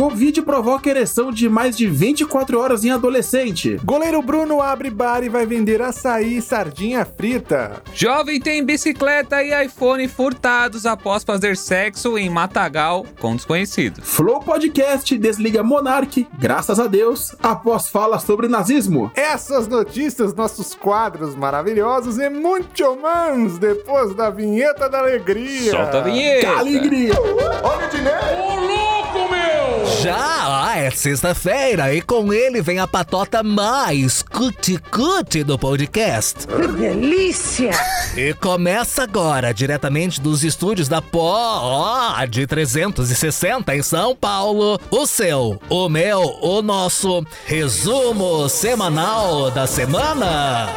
Covid provoca ereção de mais de 24 horas em adolescente. Goleiro Bruno abre bar e vai vender açaí e sardinha frita. Jovem tem bicicleta e iPhone furtados após fazer sexo em Matagal com desconhecido. Flow Podcast desliga Monark, graças a Deus, após fala sobre nazismo. Essas notícias, nossos quadros maravilhosos e muito mais depois da vinheta da alegria. Solta a vinheta. Que alegria! Olha o Dinei! Já é sexta-feira e com ele vem a patota mais cuti-cuti do podcast. Que delícia! E começa agora, diretamente dos estúdios da Pod 360 em São Paulo, o seu, o meu, o nosso resumo semanal da semana.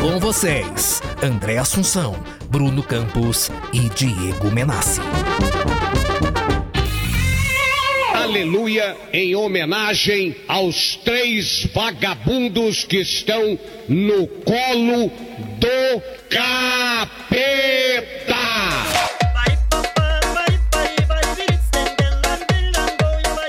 Com vocês, André Assunção, Bruno Campos e Diego Menassi. Aleluia, em homenagem aos três vagabundos que estão no colo do capeta.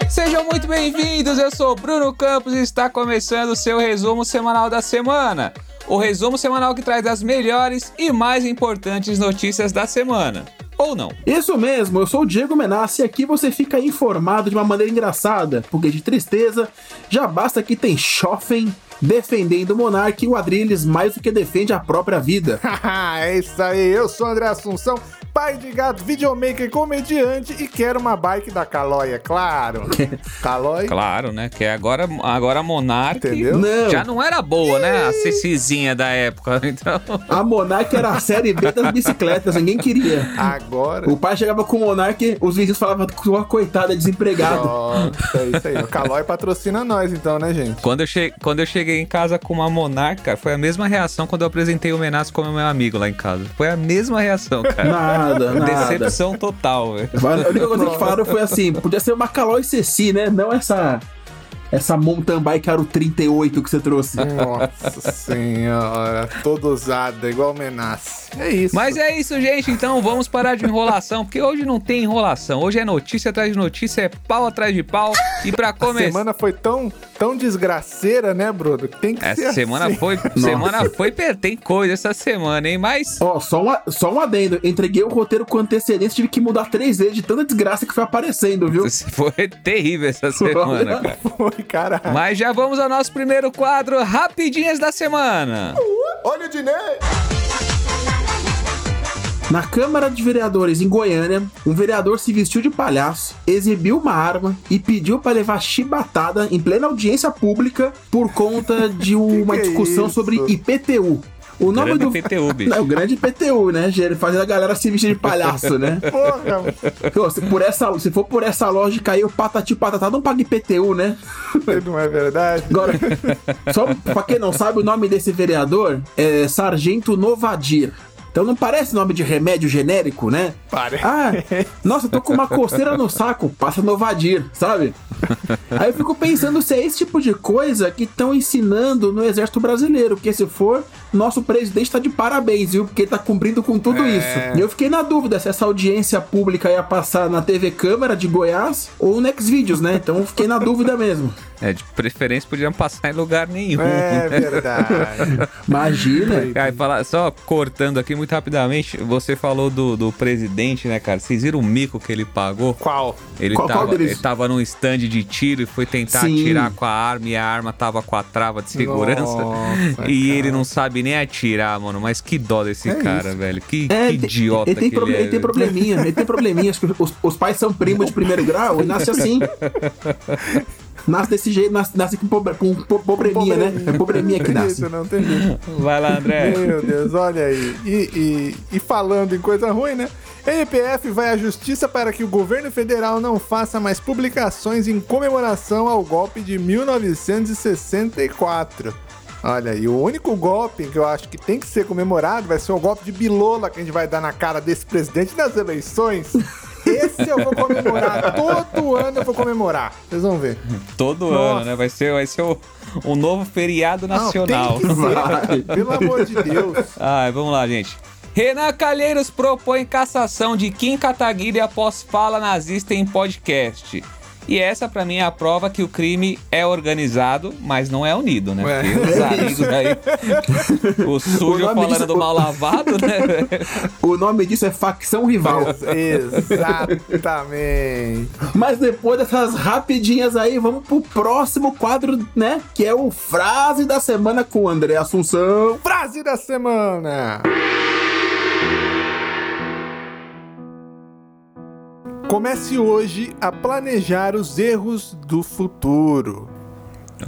Sejam muito bem-vindos, eu sou Bruno Campos e está começando o seu resumo semanal da semana. O resumo semanal que traz as melhores e mais importantes notícias da semana. Ou não. Isso mesmo, eu sou o Diego Menassi e aqui você fica informado de uma maneira engraçada, porque de tristeza já basta que tem Schoffen defendendo o Monark e o Adrilles mais do que defende a própria vida. é isso aí, eu sou o André Assunção, pai de gato, videomaker, comediante e quero uma bike da Calói, é claro. Calói, Claro, né? Que agora, agora a Monark Entendeu? Não. já não era boa, né? A Cecizinha da época. Então, A Monark era a série B das bicicletas, ninguém queria. agora. O pai chegava com o Monark, os vizinhos falavam que uma coitada desempregado. Nossa, é isso aí. O Calói patrocina nós, então, né, gente? quando eu, che... quando eu cheguei em casa com uma Monark, cara, foi a mesma reação quando eu apresentei o Menace como meu amigo lá em casa. Foi a mesma reação, cara. Nada, nada. Decepção total, velho. A única coisa que falaram foi assim: podia ser uma Caloi Ceci, né? Não essa. Essa mountain bike Aro 38 que você trouxe. Nossa senhora, toda usada, igual Menace. É isso. Mas é isso, gente. Então vamos parar de enrolação, porque hoje não tem enrolação. Hoje é notícia atrás de notícia, é pau atrás de pau. E pra a começar. semana foi tão, tão desgraceira, né, Bruno? Tem que ser Essa semana assim. foi. Semana foi. Tem coisa essa semana, hein? Mas. Ó, só, um, só um adendo. Entreguei o roteiro com antecedência, tive que mudar três vezes de tanta desgraça que foi aparecendo, viu? Foi terrível essa semana, cara. Foi, Mas já vamos ao nosso primeiro quadro, Rapidinhas da Semana. Olha o Dinei! Na Câmara de Vereadores em Goiânia, um vereador se vestiu de palhaço, exibiu uma arma e pediu para levar chibatada em plena audiência pública por conta de uma que é discussão isso? sobre IPTU. O nome Grande do IPTU, bicho. É, o grande IPTU, né? Fazendo a galera se vestir de palhaço, né? Porra, se, por essa, se for por essa lógica aí, o Patati Patatá não paga IPTU, né? não é verdade? Agora, só pra quem não sabe, o nome desse vereador é Sargento Novadir. Então não parece nome de remédio genérico, né? Parece. Ah, nossa, eu tô com uma coceira no saco, passa Novadir, sabe? Aí eu fico pensando se é esse tipo de coisa que estão ensinando no exército brasileiro, porque se for, nosso presidente tá de parabéns, viu? Porque ele tá cumprindo com tudo É. isso. E eu fiquei na dúvida se essa audiência pública ia passar na TV Câmara de Goiás ou no Xvideos, né? Então eu fiquei na dúvida mesmo. É, de preferência podiam passar em lugar nenhum. É né? verdade. Imagina. Aí, fala, só cortando aqui muito rapidamente, você falou do, do presidente, né, cara? Vocês viram o mico que ele pagou? Qual? Ele, Qual- qual tava, deles? ele tava num stand de tiro e foi tentar Sim. atirar com a arma e a arma tava com a trava de segurança. Nossa, e cara. ele não sabe nem atirar, mano. Mas que dó desse É cara, isso. velho. Que, É, que idiota ele tem, que ele é. ele tem probleminha, ele tem probleminha. Acho que os, os pais são primos de primeiro grau e nasce assim. Nasce desse jeito, nasce, nasce com, pobre, com po- pobreminha, né? É pobreminha que nasce. Isso, não tem jeito. Vai lá, André. Meu Deus, olha aí. E, e, e falando em coisa ruim, né? MPF vai à justiça para que o governo federal não faça mais publicações em comemoração ao golpe de 1964. Olha aí, o único golpe que eu acho que tem que ser comemorado vai ser o golpe de Bilola que a gente vai dar na cara desse presidente nas eleições. Esse eu vou comemorar. Todo ano eu vou comemorar. Vocês vão ver. Todo Nossa. ano, né? Vai ser, vai ser o, o novo feriado Não, nacional. tem que ser, cara. Pelo amor de Deus. Ai, vamos lá, gente. Renan Calheiros propõe cassação de Kim Kataguiri após fala nazista em podcast. E essa, pra mim, é a prova que o crime é organizado, mas não é unido, né? É. Porque os amigos aí. O sujo O falando disso- do mal lavado, né? O nome disso é facção rival. Exatamente. Mas depois dessas rapidinhas aí, vamos pro próximo quadro, né? Que é o Frase da Semana com o André Assunção. Frase da semana. Comece hoje a planejar os erros do futuro.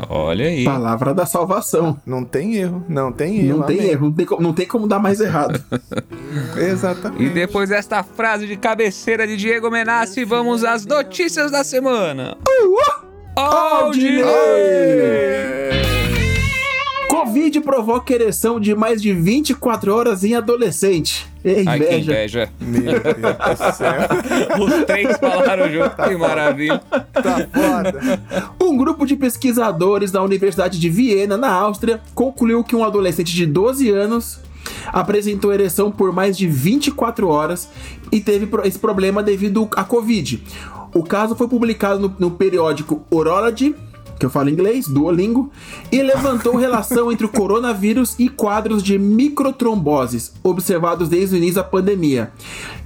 Olha aí. Palavra da salvação. Não tem erro, não tem erro. Não tem amém. erro, não tem, como, não tem como dar mais errado. Exatamente. E depois desta frase de cabeceira de Diego Menassi, vamos às notícias da semana. Aldinei! Covid provoca ereção de mais de 24 horas em adolescente. É Ai, que inveja. Meu Deus do céu. Os três falaram junto, que maravilha. Tá foda. Um grupo de pesquisadores da Universidade de Viena, na Áustria, concluiu que um adolescente de 12 anos apresentou ereção por mais de 24 horas e teve esse problema devido à Covid. O caso foi publicado no, no periódico Urology, que eu falo inglês, Duolingo, e levantou relação entre o coronavírus e quadros de microtromboses observados desde o início da pandemia.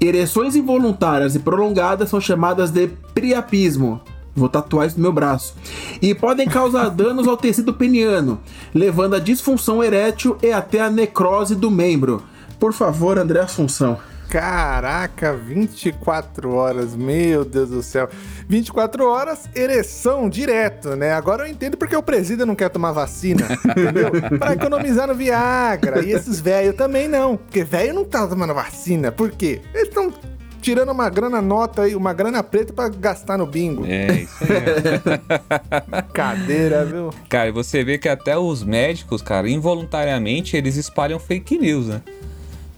Ereções involuntárias e prolongadas são chamadas de priapismo. Vou tatuar isso no meu braço. E podem causar danos ao tecido peniano, levando à disfunção erétil e até a necrose do membro. Por favor, André Assunção. Caraca, 24 horas, meu Deus do céu. 24 horas, ereção direto, né? Agora eu entendo porque o presídio não quer tomar vacina, entendeu? Pra economizar no Viagra. E esses velhos também não. Porque velho não tá tomando vacina. Por quê? Eles estão tirando uma grana nota aí, uma grana preta pra gastar no bingo. É isso aí. Cadeira, viu? Cara, e você vê que até os médicos, cara, involuntariamente, eles espalham fake news, né?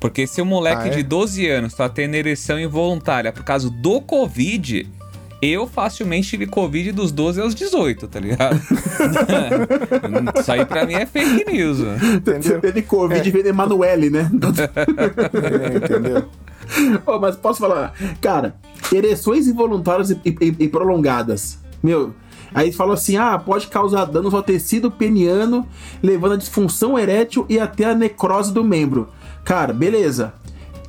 Porque se o moleque Ah, é? de 12 anos tá tendo ereção involuntária por causa do Covid, eu facilmente tive Covid dos 12 aos 18, tá ligado? Isso aí pra mim é fake news? Entendeu? Teve Covid e veio Emanuele, né? É, entendeu? Ô, mas posso falar, cara, ereções involuntárias e, e- e prolongadas. Meu, aí falou assim: ah, pode causar danos ao tecido peniano, levando à disfunção erétil e até a necrose do membro. Cara, beleza.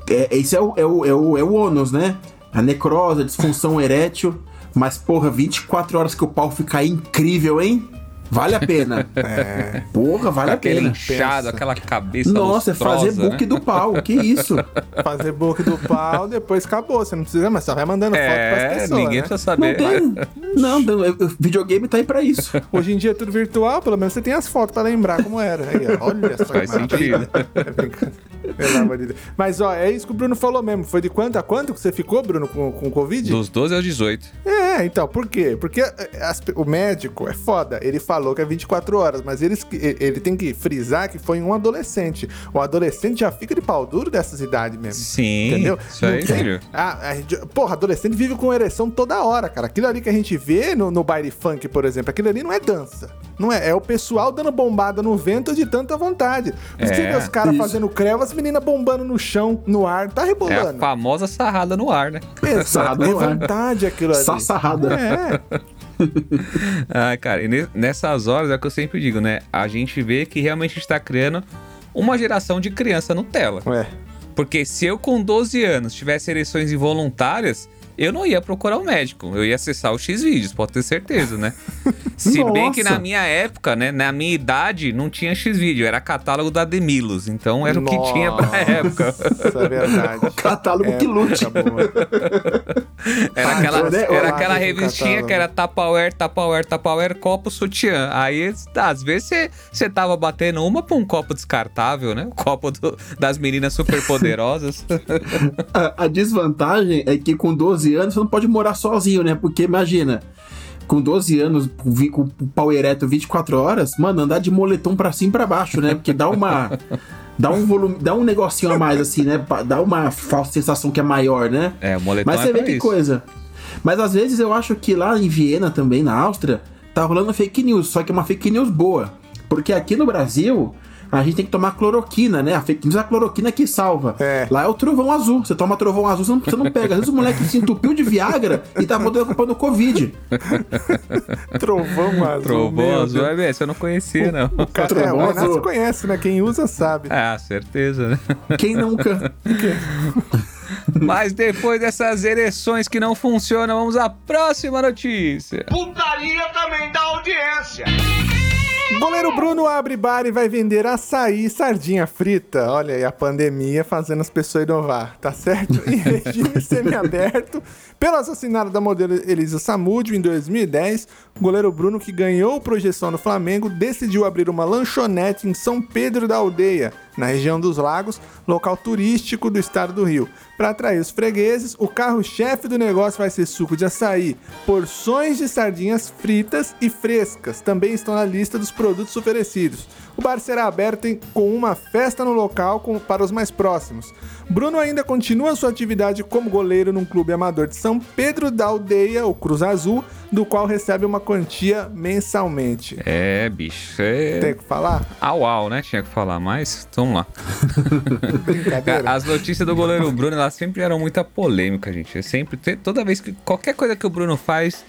É, esse é o, é, o, é, o, é o ônus, né? A necrose, a disfunção erétil. Mas, porra, 24 horas que o pau fica incrível, hein? Vale a pena. É. Porra, vale a Aquele pena. inchado, pensa. aquela cabeça Nossa, é fazer lustrosa, book né? do pau. Que isso? Fazer boca do pau, depois acabou. Você não precisa, mas só vai mandando foto pras É, pessoas. ninguém né? precisa Não saber. tem. Não, não, eu- eu- videogame tá aí pra isso. Hoje em dia é tudo virtual, pelo menos você tem as fotos pra lembrar como era. Aí, olha só Faz sentido. É brincadeira. Pelo amor de Deus. Mas ó, é isso que o Bruno falou mesmo. Foi de quanto a quanto que você ficou, Bruno, com, com Covid? Dos 12 aos 18. É, então, por quê? Porque eh, as o médico é foda. Ele falou que é 24 horas, mas eles, que- ele tem que frisar que foi em um adolescente. O adolescente já fica de pau duro dessas idades mesmo. Sim, Entendeu? isso aí, tem- filho. Ah, a gente- porra, adolescente vive com ereção toda hora, cara. Aquilo ali que a gente vê no, no baile funk, por exemplo, aquilo ali não é dança. Não é, é o pessoal dando bombada no vento de tanta vontade. Você É, vê os caras isso. fazendo creva, as meninas bombando no chão, no ar, tá É a rebolando. famosa sarrada no ar, né? Exato, Sarrada é no ar. vontade aquilo ali. Sassarrada. É, Ah, cara, e ne- nessas horas é o que eu sempre digo, né? A gente vê que realmente está criando uma geração de criança Nutella. ué. Porque se eu com 12 anos tivesse ereções involuntárias, eu não ia procurar um médico. Eu ia acessar o X-Vídeos, pode ter certeza, né? Se bem que Nossa. na minha época, né? Na minha idade, não tinha X-Vídeo, era catálogo da Demilos. Então era o que tinha pra época. Isso é verdade. Catálogo que lute. Era Ah, aquela, né, era aquela revistinha que era Tupperware, Tupperware, Tupperware, copo, sutiã. Aí, às vezes, você- tava batendo uma pra um copo descartável, né? O copo do- das meninas super poderosas. A, a desvantagem é que com 12 anos você não pode morar sozinho, né? Porque imagina, com 12 anos, com o pau ereto 24 horas, mano, andar de moletom pra cima e pra baixo, né? Porque dá uma. Dá um volume, dá um negocinho a mais, assim, né? Dá uma falsa sensação que é maior, né? É, o moletom Mas é você vê pra que isso. coisa. Mas às vezes eu acho que lá em Viena também, na Áustria, tá rolando fake news, só que é uma fake news boa. Porque aqui no Brasil, a gente tem que tomar cloroquina, né? A fake news é a cloroquina que salva. É. Lá é o trovão azul. Você toma trovão azul, você não, você não pega. Às vezes o moleque se entupiu de Viagra e tá botando a culpa do Covid. Trovão azul. Trovão azul, é mesmo, você não conhecia, não. O cara, é, Trovão o Renato azul. conhece, né? Quem usa sabe. Ah, certeza, né? Quem nunca? Mas depois dessas ereções que não funcionam, vamos à próxima notícia. Putaria também dá audiência. Goleiro Bruno abre bar e vai vender açaí e sardinha frita. Olha aí, a pandemia fazendo as pessoas inovar, tá certo? Em regime semiaberto, pelo assassinato da modelo Elisa Samúdio em 2010, o goleiro Bruno, que ganhou projeção no Flamengo, decidiu abrir uma lanchonete em São Pedro da Aldeia, na região dos Lagos, local turístico do estado do Rio. Para atrair os fregueses, o carro-chefe do negócio vai ser suco de açaí, porções de sardinhas fritas e frescas, também estão na lista dos produtos oferecidos. O bar será aberto em- com uma festa no local com- para os mais próximos. Bruno ainda continua sua atividade como goleiro num clube amador de São Pedro da Aldeia, o Cruz Azul, do qual recebe uma quantia mensalmente. É, bicho, é... Tem que falar? Au, au, né? Tinha que falar, mas vamos lá. Brincadeira. As notícias do goleiro Bruno, elas sempre eram muita polêmica, gente. É sempre, toda vez que qualquer coisa que o Bruno faz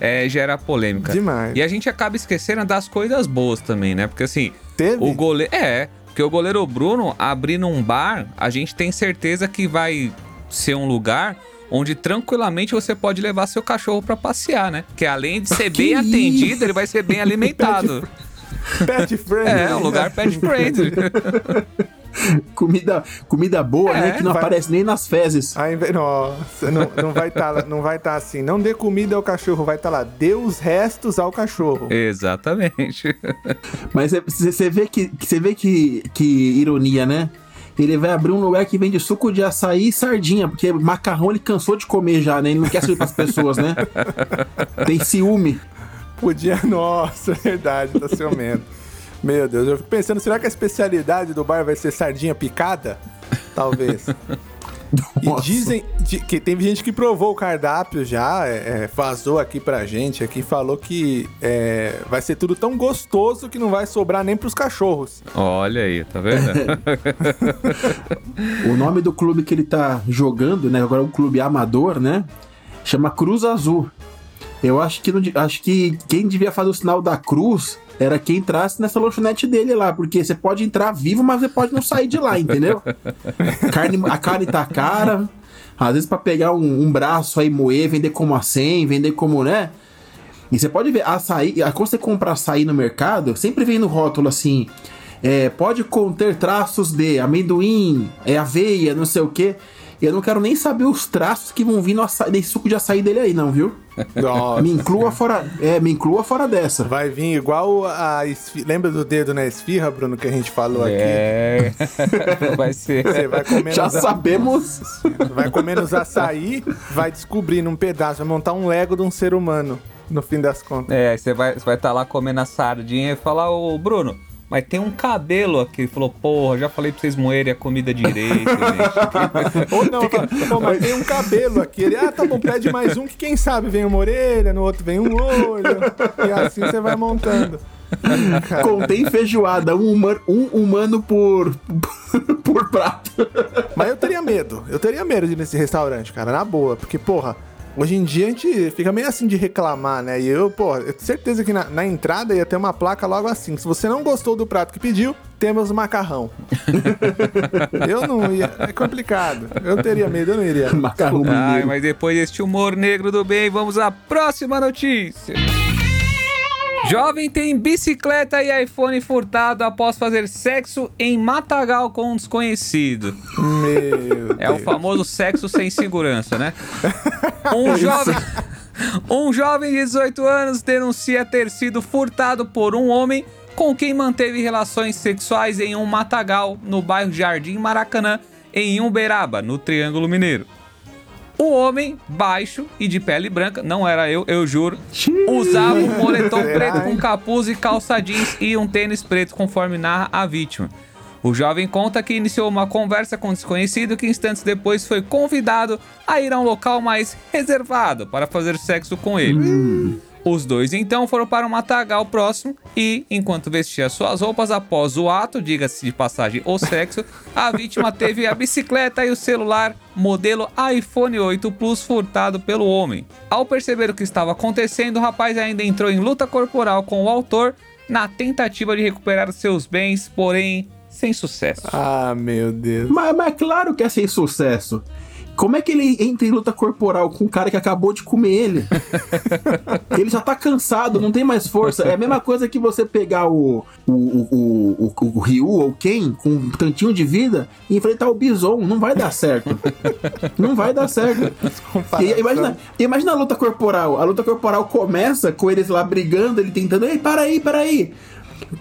é, gera polêmica. Demais. E a gente acaba esquecendo das coisas boas também, né? Porque assim, Teve? o goleiro. É, porque o goleiro Bruno abrindo um bar, a gente tem certeza que vai ser um lugar onde tranquilamente você pode levar seu cachorro pra passear, né? Que além de ser Que bem isso? atendido, ele vai ser bem alimentado. Pet friendly. É, um lugar pet friendly. Comida, comida boa, É, né? Que não vai- aparece nem nas fezes. Aí, nossa, não, não vai estar não vai tá assim. Não dê comida ao cachorro, vai estar lá. Dê os restos ao cachorro. Exatamente. Mas você vê que você vê que, que ironia, né? Ele vai abrir um lugar que vende suco de açaí e sardinha, porque macarrão ele cansou de comer já, né? Ele não quer servir pras pessoas, né? Tem ciúme. Podia. Nossa, é verdade, tá ciumento. Meu Deus, eu fico pensando, será que a especialidade do bar vai ser sardinha picada? Talvez. E dizem que tem gente que provou o cardápio já, é, é, vazou aqui pra gente, aqui falou que é, vai ser tudo tão gostoso que não vai sobrar nem pros cachorros. Olha aí, tá vendo? O nome do clube que ele tá jogando, né? Agora é um clube amador, né? Chama Cruz Azul. Eu acho que, não acho que quem devia fazer o sinal da cruz era quem entrasse nessa lanchonete dele lá, porque você pode entrar vivo, mas você pode não sair de lá, entendeu? carne, a carne tá cara. Às vezes pra pegar um, um braço aí, moer, vender como a 100, vender como, né? E você pode ver, açaí, quando você compra açaí no mercado, sempre vem no rótulo assim: é, pode conter traços de amendoim, é, aveia, não sei o quê. E eu não quero nem saber os traços que vão vir no açaí, nesse suco de açaí dele aí, não, viu? Nossa. Me inclua fora, é, me inclua fora dessa. Vai vir igual a esfi... Lembra do dedo na esfirra, Bruno, que a gente falou aqui? É. Vai ser. Você vai comendo, Já os, sabemos. vai comendo os açaí, vai descobrir num pedaço, vai montar um Lego de um ser humano, no fim das contas. É, você vai estar vai tá lá comendo a sardinha e falar, ô Bruno, mas tem um cabelo aqui. Ele falou, porra, já falei pra vocês moerem a comida direito, gente. Ou não, pô, mas tem um cabelo aqui. Ele, ah, tá bom, pede mais um, que quem sabe vem uma orelha, no outro vem um olho. E assim você vai montando. Contém feijoada, um humano, um humano por, por prato. Mas eu teria medo. Eu teria medo de ir nesse restaurante, cara, na boa. Porque, porra, hoje em dia a gente fica meio assim de reclamar, né? E eu, porra, eu tenho certeza que na, na entrada ia ter uma placa logo assim. Se você não gostou do prato que pediu, temos macarrão. eu não ia. É complicado. Eu teria medo, eu não iria. Macarrão Ai, mas depois deste humor negro do bem, vamos à próxima notícia. Jovem tem bicicleta e iPhone furtado após fazer sexo em Matagal com um desconhecido. Meu É o Deus. famoso sexo sem segurança, né? Um jovem, um jovem de 18 anos denuncia ter sido furtado por um homem com quem manteve relações sexuais em um matagal no bairro Jardim Maracanã, em Uberaba, no Triângulo Mineiro. O homem, baixo e de pele branca, não era eu, eu juro, usava um moletom preto com capuz e calça jeans e um tênis preto, conforme narra a vítima. O jovem conta que iniciou uma conversa com o desconhecido que instantes depois foi convidado a ir a um local mais reservado para fazer sexo com ele. Os dois então foram para um matagal próximo e, enquanto vestia suas roupas após o ato, diga-se de passagem ou sexo, a vítima teve a bicicleta e o celular modelo iPhone 8 Plus furtado pelo homem. Ao perceber o que estava acontecendo, o rapaz ainda entrou em luta corporal com o autor na tentativa de recuperar seus bens, porém sem sucesso. Ah, meu Deus. Mas, mas claro que é sem sucesso. Como é que ele entra em luta corporal com um cara que acabou de comer ele? ele já tá cansado, não tem mais força. É a mesma coisa que você pegar o, o, o, o, o Ryu ou Ken com um tantinho de vida e enfrentar o Bison. Não vai dar certo. Não vai dar certo. E, imagina, imagina a luta corporal. A luta corporal começa com eles lá brigando, ele tentando, ei, para aí, para aí.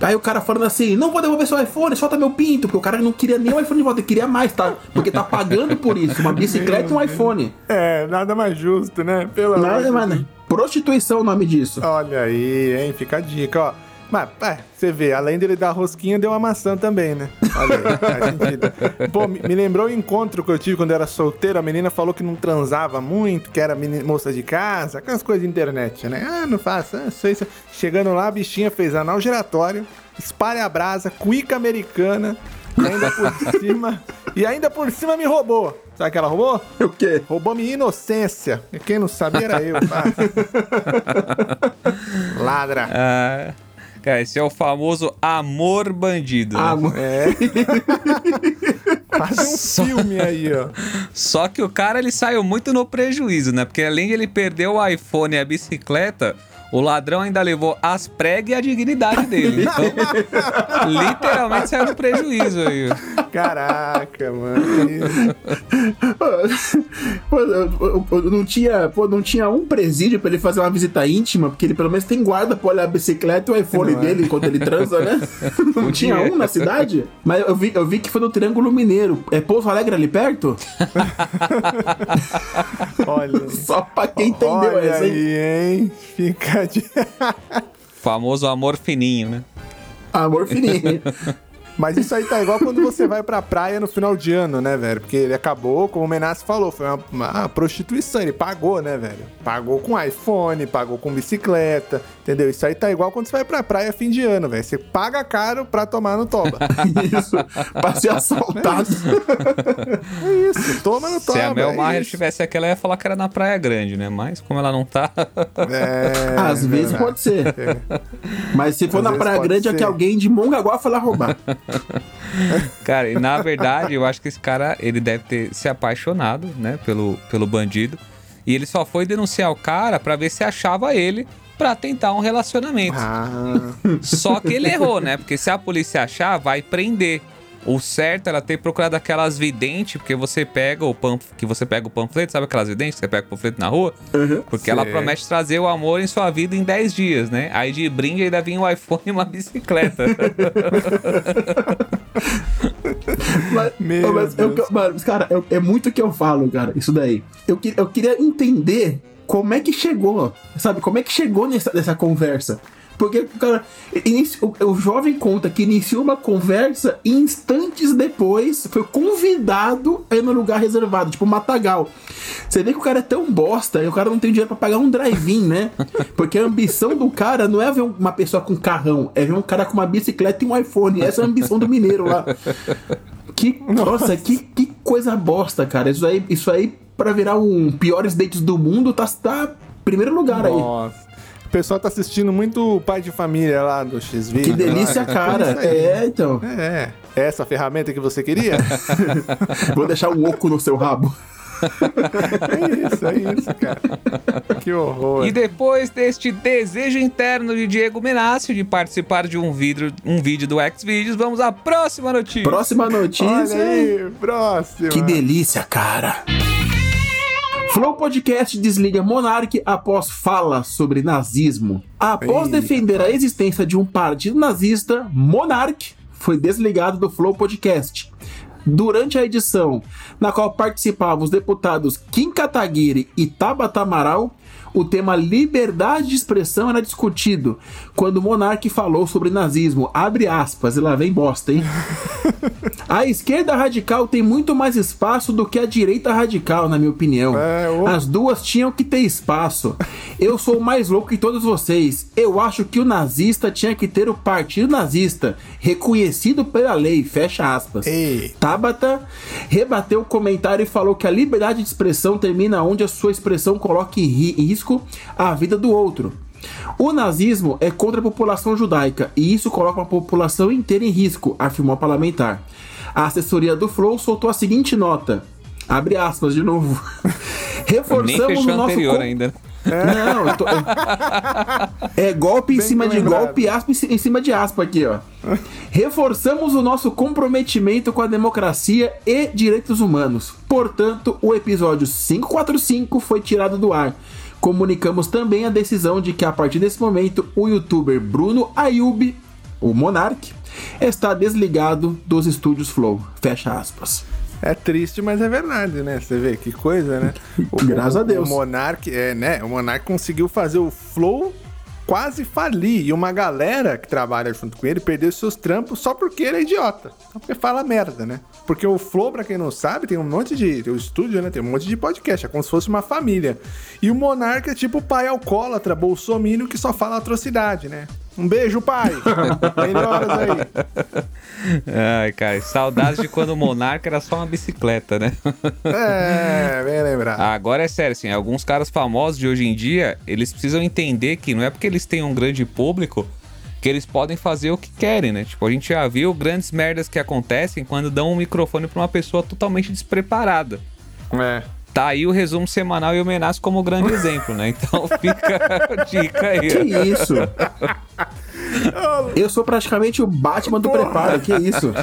Aí o cara falando assim, não vou devolver seu iPhone, solta meu pinto, porque o cara não queria nem o iPhone de volta, ele queria mais, tá? Porque tá pagando por isso, uma bicicleta e um iPhone. É, nada mais justo, né? Pelo Nada, mano. Deus. Prostituição é o nome disso. Olha aí, hein? Fica a dica, ó. Mas, é, você vê, além dele dar rosquinha, deu uma maçã também, né? Olha aí, faz sentido. Pô, me, me lembrou o encontro que eu tive quando eu era solteiro. A menina falou que não transava muito, que era moça de casa, aquelas coisas de internet, né? Ah, não faço, ah, sei, sei. Chegando lá, a bichinha fez anal giratório, espalha a brasa, cuica americana, e ainda por cima. E ainda por cima me roubou. Sabe o que ela roubou? O quê? Roubou minha inocência. E Quem não sabia era eu, tá? Ladra. Ah, cara, esse é o famoso amor bandido. né? Ah, mo- É. Faz um filme aí, ó. Só que o cara ele saiu muito no prejuízo, né? Porque além de ele perder o iPhone e a bicicleta, o ladrão ainda levou as pregas e a dignidade dele. Então, literalmente saiu no prejuízo aí. Caraca, mano. Pô, eu- eu- eu não tinha, pô, não tinha um presídio pra ele fazer uma visita íntima, porque ele pelo menos tem guarda pra olhar a bicicleta e o iPhone Não é? dele enquanto ele transa, né? Não tinha um na cidade? Mas eu vi, eu vi que foi no Triângulo Mineiro. É Pouso Alegre ali perto? Olha. Só pra quem entendeu Olha essa, hein? aí, hein? Fica de... Famoso amor fininho, né? Amor fininho. Mas isso aí tá igual quando você vai pra praia no final de ano, né, velho? Porque ele acabou, como o Menace falou, foi uma, uma prostituição. Ele pagou, né, velho? Pagou com iPhone, pagou com bicicleta, entendeu? Isso aí tá igual quando você vai pra praia fim de ano, velho. Você paga caro pra tomar no toba. Isso. Pra ser assaltado. É isso, toma no toba. Se a Mel é Maher isso. tivesse aqui, ela ia falar que era na Praia Grande, né? Mas como ela não tá. É, Às vezes verdade. pode ser. Mas se for Às na vezes Praia Grande, é ser. que alguém de Mongaguá foi lá roubar. Cara, e na verdade, eu acho que esse cara, ele deve ter se apaixonado, né, pelo, pelo bandido. E ele só foi denunciar o cara pra ver se achava ele pra tentar um relacionamento. Ah, Só que ele errou, né? Porque se a polícia achar, vai prender. O certo era ter procurado aquelas videntes, porque você pega o panf... que você pega o panfleto, sabe aquelas videntes que você pega o panfleto na rua? Porque ela promete trazer o amor em sua vida em 10 dias, né? Aí de brinde ainda vinha um iPhone e uma bicicleta. Mas, Meu mas eu- mano, cara, eu- é muito que eu falo, cara, isso daí. Eu, eu queria entender como é que chegou, sabe? Como é que chegou nessa, nessa conversa? Porque, cara, inici- o, o jovem conta que iniciou uma conversa e instantes depois foi convidado a ir no lugar reservado, tipo Matagal. Você vê que o cara é tão bosta e o cara não tem dinheiro pra pagar um drive-in, né? Porque a ambição do cara não é ver uma pessoa com carrão, é ver um cara com uma bicicleta e um iPhone. Essa é a ambição do mineiro lá. Que, nossa, que, que coisa bosta, cara. Isso aí, isso aí pra virar um piores dates do mundo, tá, tá primeiro lugar aí. nossa. O pessoal tá assistindo muito o pai de família lá do X-Video. Que delícia, lá. cara. Isso aí. É, então. É, é essa a ferramenta que você queria? Vou deixar um oco no seu rabo. é isso, é isso, cara. Que horror. E depois deste desejo interno de Diego Menácio de participar de um vídeo, um vídeo do Xvideos, vamos à próxima notícia. Próxima notícia. Olha aí, próximo. Que delícia, cara. Flow Podcast desliga Monark após fala sobre nazismo. Após Eita. defender a existência de um partido nazista, Monark foi desligado do Flow Podcast. Durante a edição, na qual participavam os deputados Kim Kataguiri e Tabata Amaral, o tema liberdade de expressão era discutido quando o monarca falou sobre nazismo. Abre aspas, e lá vem bosta, hein? a esquerda radical tem muito mais espaço do que a direita radical, na minha opinião. É, ô. As duas tinham que ter espaço. Eu sou mais louco que todos vocês. Eu acho que o nazista tinha que ter o partido nazista, reconhecido pela lei. Fecha aspas. Ei. Tabata rebateu o comentário e falou que a liberdade de expressão termina onde a sua expressão coloca em ri- em risco a vida do outro. O nazismo é contra a população judaica e isso coloca a população inteira em risco, afirmou a parlamentar. A assessoria do Flow soltou a seguinte nota. Abre aspas de novo. Reforçamos o nosso anterior com- ainda. não, eu tô... É golpe em Bem cima de lembrado. golpe, aspa em em cima de aspa aqui, ó. Reforçamos o nosso comprometimento com a democracia e direitos humanos. Portanto, o episódio 545 foi tirado do ar. Comunicamos também a decisão de que a partir desse momento o youtuber Bruno Ayub, o Monark, está desligado dos estúdios Flow. Fecha aspas. É triste, mas é verdade, né? Você vê que coisa, né? O, Graças o- a Deus. O Monark, é, né? O Monark conseguiu fazer o Flow quase falir. E uma galera que trabalha junto com ele perdeu seus trampos só porque ele é idiota. Só porque fala merda, né? Porque o Flow, pra quem não sabe, tem um monte de. Tem o estúdio, né? Tem um monte de podcast. É como se fosse uma família. E o Monark é tipo o pai alcoólatra, bolsomínio, que só fala atrocidade, né? Um beijo, pai! Melhoras aí. Ai, cara, saudades de quando o Monarca era só uma bicicleta, né? É, bem lembrado. Agora é sério, assim, alguns caras famosos de hoje em dia, eles precisam entender que não é porque eles têm um grande público que eles podem fazer o que querem, né? Tipo, a gente já viu grandes merdas que acontecem quando dão um microfone pra uma pessoa totalmente despreparada. É. Tá aí o resumo semanal e o Menas como grande exemplo, né? Então fica a dica aí. Que isso? Eu sou praticamente o Batman do preparo, que isso?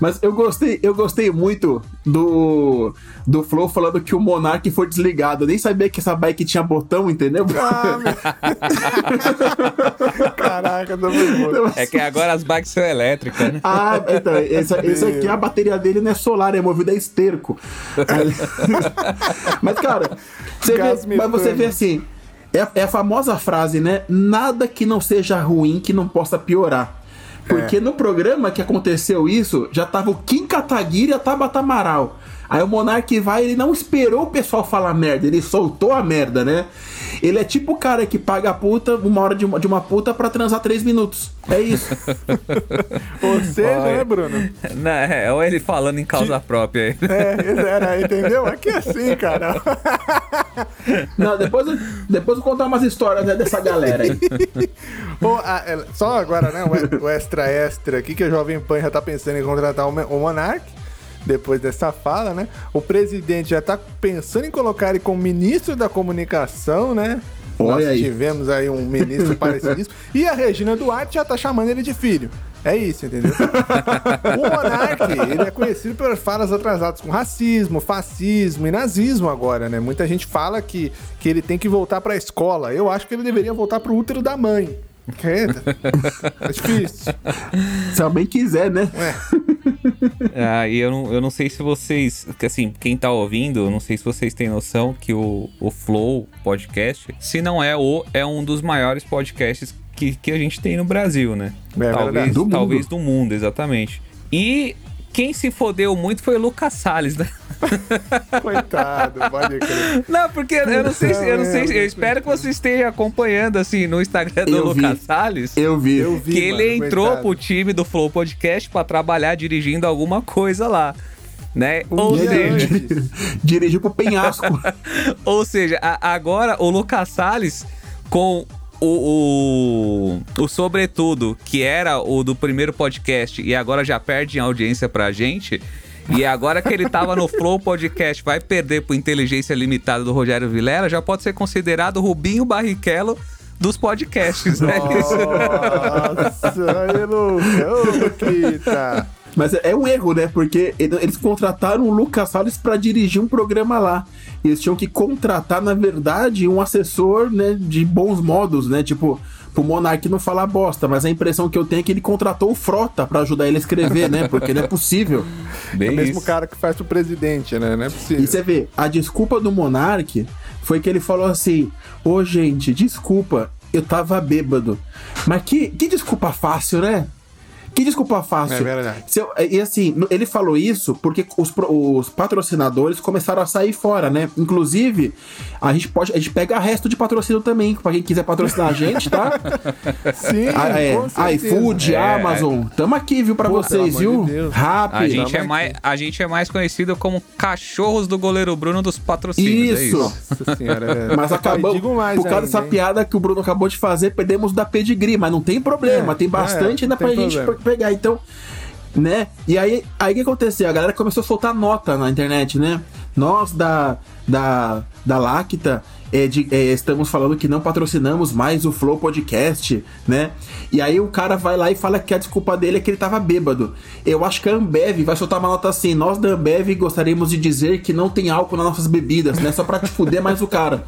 Mas eu gostei, eu gostei muito do do Flow falando que o Monark foi desligado. Eu nem sabia que essa bike tinha botão, entendeu? Ah, meu... Caraca, tô muito bom. É que agora as bikes são elétricas, né? Ah, então, esse, esse aqui, a bateria dele não é solar, é movida a esterco. mas, cara, você vê, mas você vê assim, é, é a famosa frase, né? Nada que não seja ruim que não possa piorar. Porque no programa que aconteceu isso, já tava o Kim Kataguiri e a Tabata Amaral. Aí o Monark vai, ele não esperou o pessoal falar merda, ele soltou a merda, né? Ele é tipo o cara que paga a puta, uma hora de uma, de uma puta pra transar três minutos. É isso. Ou seja, né, Bruno? Não, é, ou ele falando em causa própria aí. É, era, entendeu? Aqui é assim, cara. Não, depois, eu- depois eu vou contar umas histórias né, dessa galera aí. A- só agora, né, o, o extra extra aqui, que a Jovem Pan já tá pensando em contratar o, o Monark. Depois dessa fala, né? O presidente já tá pensando em colocar ele como ministro da comunicação, né? Olha Nós aí. tivemos aí um ministro parecidíssimo. E a Regina Duarte já tá chamando ele de filho. É isso, entendeu? o Monark, ele é conhecido pelas falas atrasadas com racismo, fascismo e nazismo agora, né? Muita gente fala que, que ele tem que voltar pra escola. Eu acho que ele deveria voltar pro útero da mãe. Eita, é difícil. Se alguém quiser, né? Ah, e eu não, eu não sei se vocês. que, Assim, quem tá ouvindo, eu não sei se vocês têm noção que o, o Flow podcast, se não é o, é um dos maiores podcasts que, que a gente tem no Brasil, né? É talvez, Do mundo. talvez do mundo, exatamente. E quem se fodeu muito foi o Lucas Salles, né? Coitado, pode crer. Não, porque eu não sei, se- eu não sei, se- eu espero que você esteja acompanhando assim no Instagram do Eu vi. Lucas Salles. Eu vi. Eu vi, que ele mano, entrou coitado. pro time do Flow Podcast pra trabalhar dirigindo alguma coisa lá, né? Ou dia seja. Dirigiu pro penhasco. ou seja, a- agora o Lucas Salles com o, o, o Sobretudo, que era o do primeiro podcast e agora já perde em audiência pra gente. E agora que ele tava no Flow Podcast, vai perder pro Inteligência Limitada do Rogério Vilela, já pode ser considerado Rubinho Barrichello dos podcasts, né? Nossa, aí. Ô, Luquita. Mas é é um erro, né? Porque ele- eles contrataram o Lucas Salles pra dirigir um programa lá. Eles tinham que contratar, na verdade, um assessor, né, de bons modos, né? Tipo, pro Monark não falar bosta, mas a impressão que eu tenho é que ele contratou o Frota pra ajudar ele a escrever, né? Porque não é possível. Bem É o mesmo isso. cara que faz pro presidente, né? Não é possível. E você vê, a desculpa do Monark foi que ele falou assim: Ô gente, desculpa, eu tava bêbado. Mas que, que desculpa fácil, né? Que desculpa fácil. É verdade. Se eu- e assim, ele falou isso porque os, os patrocinadores começaram a sair fora, né? Inclusive, a gente pode. A gente pega resto de patrocínio também, pra quem quiser patrocinar a gente, tá? Sim, Ah, é, iFood, É. Amazon. Tamo aqui, viu, pra Pô, vocês, viu? de. Rap. A gente, é mais, a gente é mais conhecido como cachorros do goleiro Bruno dos patrocínios. É Isso. isso. Nossa senhora. é. Mas acabamos, mais por causa ainda, dessa hein? piada que o Bruno acabou de fazer, perdemos da pedigree, mas não tem problema, É, tem bastante é, ainda não pra gente problema. Pe- pegar. Então, né? E aí, aí o que aconteceu? A galera começou a soltar nota na internet, né? Nós da, da, da Lacta é, de- é, estamos falando que não patrocinamos mais o Flow Podcast, né? E aí o cara vai lá e fala que a desculpa dele é que ele tava bêbado. Eu acho que a Ambev vai soltar uma nota assim: nós da Ambev gostaríamos de dizer que não tem álcool nas nossas bebidas, né? Só pra te fuder mais o cara.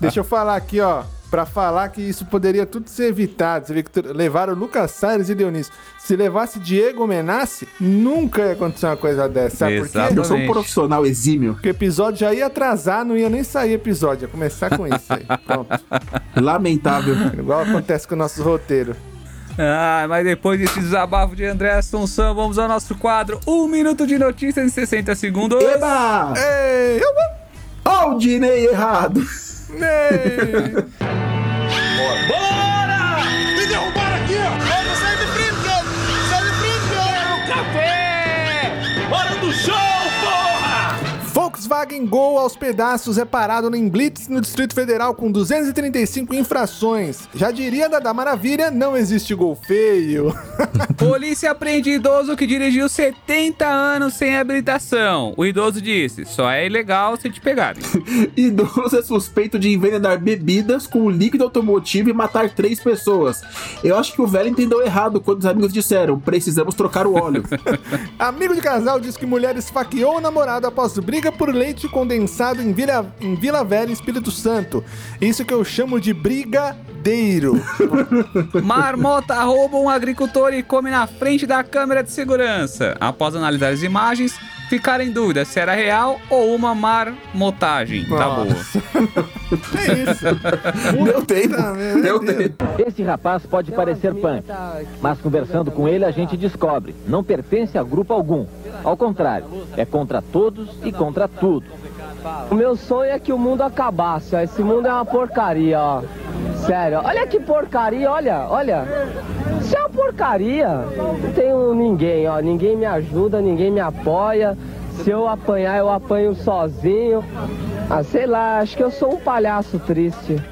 Deixa eu falar aqui, ó. Pra falar que isso poderia tudo ser evitado. Você vê que levaram Lucas Salles e Dionísio. Se levasse Diego Menassi, nunca ia acontecer uma coisa dessa. Sabe por quê? Eu sou um profissional exímio. Porque o episódio já ia atrasar, não ia nem sair episódio. Ia começar com isso aí. Pronto. Lamentável. Igual acontece com o nosso roteiro. Ah, mas depois desse desabafo de André Assunção, vamos ao nosso quadro. Um minuto de notícias em 60 segundos. Eba! Ei, eu vou. Ó o Dinei errado. Ei. Bora! Me derrubaram aqui, ó! Sair de frente! Sai de frente! Quero café! Hora do show! Volkswagen Gol aos pedaços é parado em Blitz no Distrito Federal com 235 infrações. Já diria Dada Maravilha, não existe gol feio. Polícia prende idoso que dirigiu 70 anos sem habilitação. O idoso disse: só é ilegal se te pegarem. Idoso é suspeito de envenenar bebidas com líquido automotivo e matar três pessoas. Eu acho que o velho entendeu errado quando os amigos disseram: precisamos trocar o óleo. Amigo de casal diz que mulher esfaqueou o namorado após briga por leite condensado em Vila, em Vila Velha, Espírito Santo. Isso que eu chamo de brigadeiro. Marmota rouba um agricultor e come na frente da câmera de segurança. Após analisar as imagens, ficaram em dúvida se era real ou uma marmotagem. Tá Nossa. boa. É isso. Deu tempo. Deu tempo. Esse rapaz pode parecer punk, mas conversando com ele a gente descobre, não pertence a grupo algum. Ao contrário, é contra todos e contra tudo. O meu sonho é que o mundo acabasse, ó. Esse mundo é uma porcaria, ó. Sério, olha que porcaria, olha, olha. Isso é uma porcaria. Não tenho ninguém, ó. Ninguém me ajuda, ninguém me apoia. Se eu apanhar, eu apanho sozinho. Ah, sei lá, acho que eu sou um palhaço triste.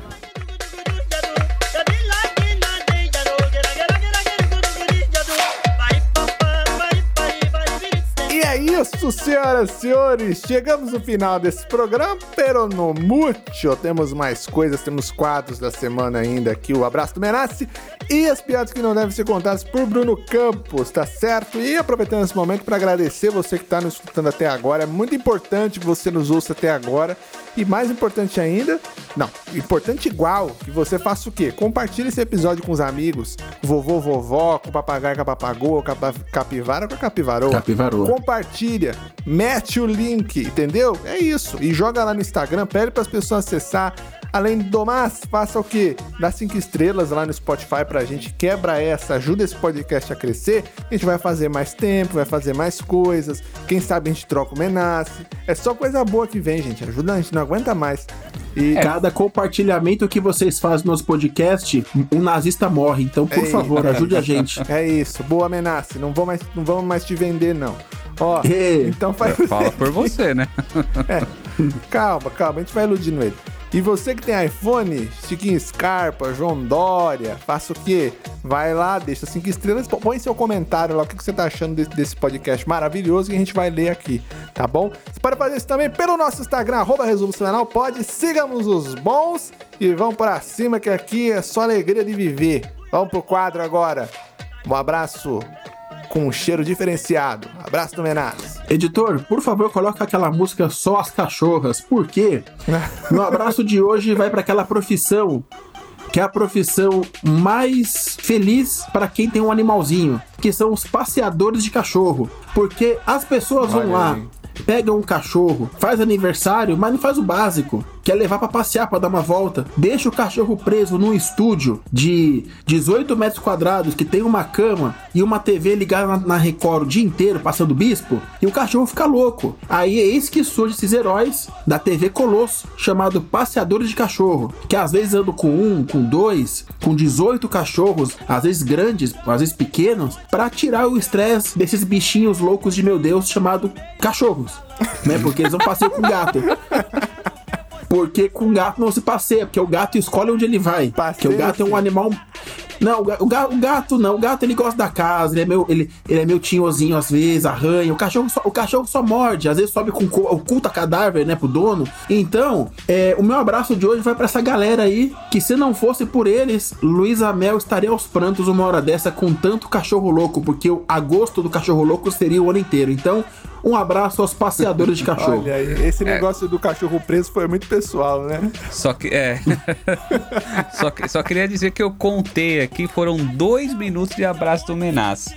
Isso, senhoras e senhores. Chegamos no final desse programa, pero no mucho. Temos mais coisas, temos quadros da semana ainda aqui. O Abraço do Menace e as piadas que não devem ser contadas por Bruno Campos, tá certo? E aproveitando esse momento para agradecer você que está nos escutando até agora. É muito importante que você nos ouça até agora. E mais importante ainda, não, importante igual, que você faça o quê? Compartilhe esse episódio com os amigos, vovô, vovó, com o papagaio, com a papagoa, com a capivara, com a capivaroa. Capivaroa. Compartilha, mete o link, entendeu? É isso. E joga lá no Instagram, pede para as pessoas acessar. Além do mais, faça o quê? Dá cinco estrelas lá no Spotify pra gente, quebra essa, ajuda esse podcast a crescer. A gente vai fazer mais tempo, vai fazer mais coisas. Quem sabe a gente troca o menace. É só coisa boa que vem, gente. Ajuda a gente, não aguenta mais. E Cada compartilhamento que vocês fazem no nosso podcast, um nazista morre. Então, por Ei. favor, ajude a gente. é isso, boa menace. Não, vou mais, não vamos mais te vender, não. Ó, Ê. então faz. Fala por você, né? É. Calma, calma, a gente vai iludindo ele. E você que tem iPhone, Chiquinho Scarpa, João Dória, faça o quê? Vai lá, deixa cinco estrelas, põe seu comentário lá, o que você tá achando desse, desse podcast maravilhoso que a gente vai ler aqui, tá bom? Você pode fazer isso também pelo nosso Instagram, arroba resumo semanal, pode, sigamos os bons e vamos pra cima que aqui é só alegria de viver. Vamos pro quadro agora. Um abraço com um cheiro diferenciado. Abraço do Menas. Editor, por favor, coloca aquela música Só as Cachorras. Por quê? Meu abraço de hoje vai para aquela profissão que é a profissão mais feliz para quem tem um animalzinho, que são os passeadores de cachorro. Porque as pessoas vão lá, aí. pegam um cachorro, faz aniversário, mas não faz o básico. Quer levar pra passear, pra dar uma volta. Deixa o cachorro preso num estúdio de 18 metros quadrados que tem uma cama e uma TV ligada na, Record o dia inteiro, passando bispo, e o cachorro fica louco. Aí é eis que surgem esses heróis da TV Colosso, chamado Passeadores de Cachorro, que às vezes andam com um, com dois, com 18 cachorros, às vezes grandes, às vezes pequenos, pra tirar o estresse desses bichinhos loucos de meu Deus chamado cachorros, né? Porque eles vão passear com gato. Porque com gato não se passeia, porque o gato escolhe onde ele vai. porque o gato é um animal. Não, o ga- o, ga- o gato não. O gato ele gosta da casa, ele é meu, ele, ele é meu tinhozinho às vezes, arranha. O cachorro só, o cachorro só morde, às vezes sobe com co- oculta cadáver, né, pro dono. Então, é, o meu abraço de hoje vai pra essa galera aí, que se não fosse por eles, Luísa Mel estaria aos prantos uma hora dessa com tanto cachorro louco, porque o agosto do cachorro louco seria o ano inteiro. Então, um abraço aos passeadores de cachorro. Olha aí, esse negócio do cachorro preso foi muito pessoal, né? Só que, é. só, que- só queria dizer que eu contei aqui, foram dois minutos de abraço do Menas.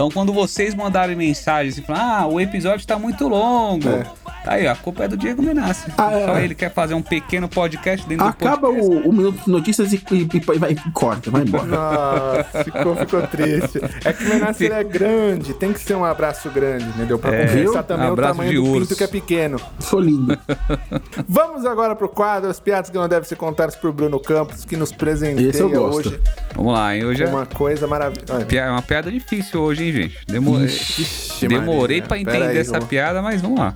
Então, quando vocês mandarem mensagens e falar, ah, o episódio tá muito longo. É. Tá aí, a culpa é do Diego Menassi. Ah, é. Só ele quer fazer um pequeno podcast dentro Acaba do podcast. o, o minuto de notícias e, e, e- vai- e corta, vai embora. Nossa, ficou, ficou triste. É que o ele é grande, tem que ser um abraço grande, entendeu? Pra É, compensar também o Abraço tamanho de do urso. pinto que é pequeno. Sou lindo. Vamos agora pro quadro As Piadas que Não Devem Ser Contadas por Bruno Campos, que nos Esse eu presenteia gosto. hoje Vamos lá, hein? Hoje é uma coisa maravilhosa. é uma piada difícil hoje, hein, gente? Demorei, Ixi, demorei Pera entender aí, essa vamos- piada, mas vamos lá.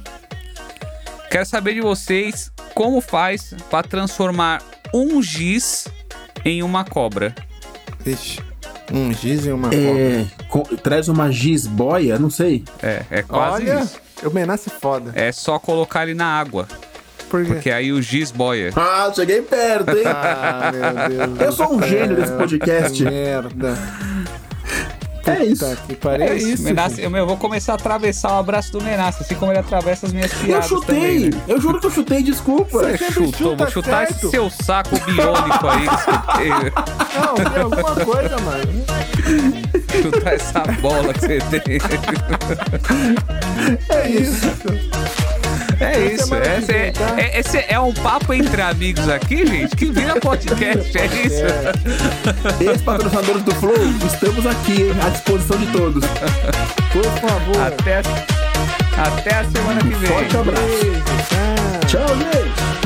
Quero saber de vocês como faz pra transformar um giz em uma cobra. Ixi, um giz e uma cobra. É, co- traz uma gizboia, não sei. É, é quase Olha, isso. o Menace foda. É só colocar ele na água, Por porque aí o giz boia. Ah, cheguei perto, hein? Ah, meu Deus. Eu sou um gênio desse podcast. Merda. É isso. Puta que pariu. É isso. Gente. eu, eu vou começar a atravessar o abraço do Menassi, assim como ele atravessa as minhas Eu piadas chutei! também, né? Eu juro que eu chutei, desculpa. Você Chutou, chuta vou chutar certo. esse seu saco biônico aí. que Não, tem alguma coisa, mano. chutar essa bola que você tem. É isso. É isso. Esse é, vem, tá? é- esse é um papo entre amigos aqui, gente, que vira podcast. É isso. Ex-patrocinadores do Flow, estamos aqui, hein, à disposição de todos. Por favor. Até, até a semana que vem. Forte abraço. Tchau, gente.